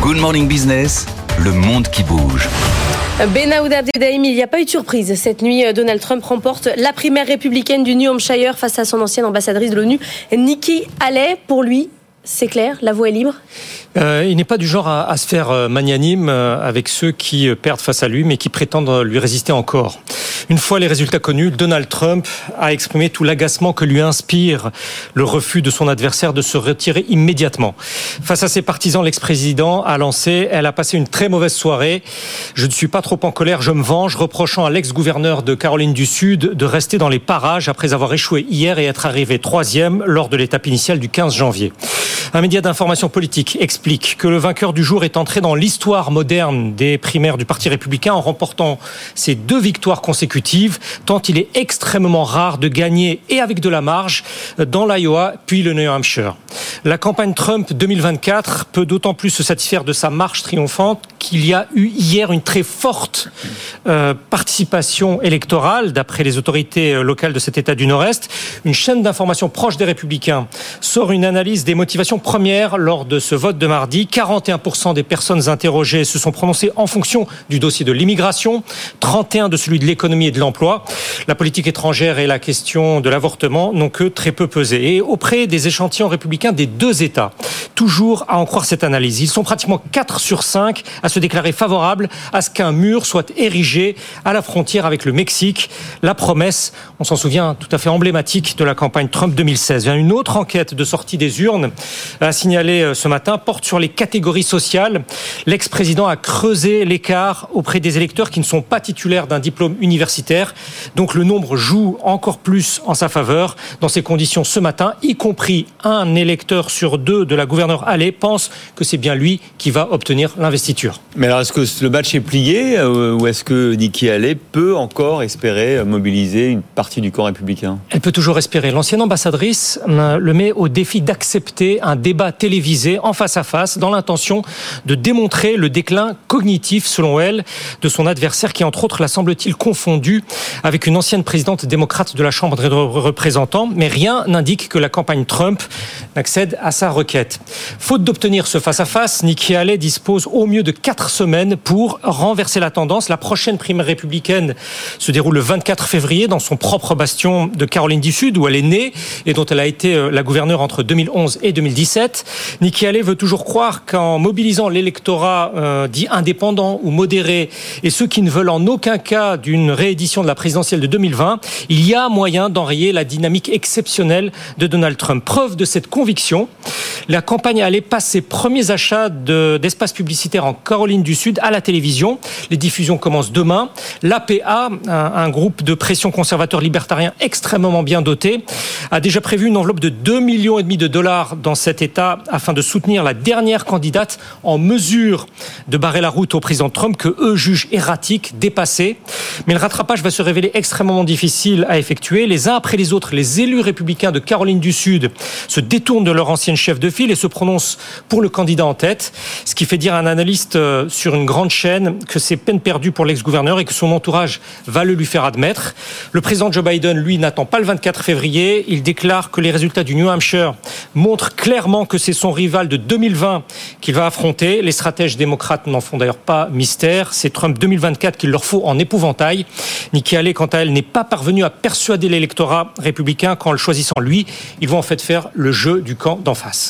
Good Morning Business, le monde qui bouge. Benahouda Abdeldaïm, il n'y a pas eu de surprise. Cette nuit, Donald Trump remporte la primaire républicaine du New Hampshire face à son ancienne ambassadrice de l'ONU, Nikki Haley. Pour lui, c'est clair, la voie est libre? Euh, il n'est pas du genre à, à se faire euh, magnanime euh, avec ceux qui euh, perdent face à lui, mais qui prétendent lui résister encore. Une fois les résultats connus, Donald Trump a exprimé tout l'agacement que lui inspire le refus de son adversaire de se retirer immédiatement. Face à ses partisans, l'ex-président a lancé Elle a passé une très mauvaise soirée. Je ne suis pas trop en colère, je me venge, reprochant à l'ex-gouverneur de Caroline du Sud de rester dans les parages après avoir échoué hier et être arrivé troisième lors de l'étape initiale du 15 janvier. Un média d'information politique explique que le vainqueur du jour est entré dans l'histoire moderne des primaires du Parti républicain en remportant ses deux victoires consécutives, tant il est extrêmement rare de gagner et avec de la marge dans l'Iowa puis le New Hampshire. La campagne Trump 2024 peut d'autant plus se satisfaire de sa marche triomphante qu'il y a eu hier une très forte euh, participation électorale, d'après les autorités euh, locales de cet État du Nord-Est. Une chaîne d'information proche des Républicains sort une analyse des motivations premières lors de ce vote de mardi. 41% des personnes interrogées se sont prononcées en fonction du dossier de l'immigration, 31 de celui de l'économie et de l'emploi. La politique étrangère et la question de l'avortement n'ont que très peu pesé. Et auprès des échantillons républicains des deux États, toujours à en croire cette analyse, ils sont pratiquement 4 sur 5 à se déclarer favorables à ce qu'un mur soit érigé à la frontière avec le Mexique. La promesse, on s'en souvient, tout à fait emblématique de la campagne Trump 2016. Une autre enquête de sortie des urnes a signalé ce matin porte sur les catégories sociales. L'ex-président a creusé l'écart auprès des électeurs qui ne sont pas titulaires d'un diplôme universitaire. Donc le nombre joue encore plus en sa faveur. Dans ces conditions, ce matin, y compris un électeur sur deux de la gouverneure Allais pense que c'est bien lui qui va obtenir l'investiture. Mais alors, est-ce que le match est plié euh, ou est-ce que Nikki Haley peut encore espérer mobiliser une partie du camp républicain? Elle peut toujours espérer. L'ancienne ambassadrice euh, le met au défi d'accepter un débat télévisé en face à face dans l'intention de démontrer le déclin cognitif, selon elle, de son adversaire qui, entre autres, la semble-t-il confondu avec une ancienne présidente démocrate de la Chambre des représentants. Mais rien n'indique que la campagne Trump n'accède à sa requête. Faute d'obtenir ce face-à-face, Nikki Haley dispose au mieux de quatre semaines pour renverser la tendance. La prochaine primaire républicaine se déroule le 24 février dans son propre bastion de Caroline du Sud, où elle est née et dont elle a été euh, la gouverneure entre 2011 et 2017. Nikki Haley veut toujours croire qu'en mobilisant l'électorat euh, dit indépendant ou modéré et ceux qui ne veulent en aucun cas d'une réédition de la présidentielle de 2020, il y a moyen d'enrayer la dynamique exceptionnelle de Donald Trump. Preuve de cette conviction, allait passer ses premiers achats d'espaces publicitaires en Caroline du Sud à la télévision. Les diffusions commencent demain. L'APA, un, un groupe de pression conservateur libertarien extrêmement bien doté, a déjà prévu une enveloppe de 2 millions et demi de dollars dans cet État afin de soutenir la dernière candidate en mesure de barrer la route au président Trump que eux jugent erratique, dépassé. Mais le rattrapage va se révéler extrêmement difficile à effectuer. Les uns après les autres, les élus républicains de Caroline du Sud se détournent de leur ancienne chef de file et se prononcent pour le candidat en tête, ce qui fait dire à un analyste euh, sur une grande chaîne que c'est peine perdue pour l'ex-gouverneur et que son entourage va le lui faire admettre. Le président Joe Biden, lui, n'attend pas le 24 février. Il déclare que les résultats du New Hampshire montrent clairement que c'est son rival de 2020 qu'il va affronter. Les stratèges démocrates n'en font d'ailleurs pas mystère. C'est Trump 2024 qu'il leur faut en épouvantail. Nikki Haley, quant à elle, n'est pas parvenue à persuader l'électorat républicain qu'en le choisissant lui, ils vont en fait faire le jeu du camp d'en face.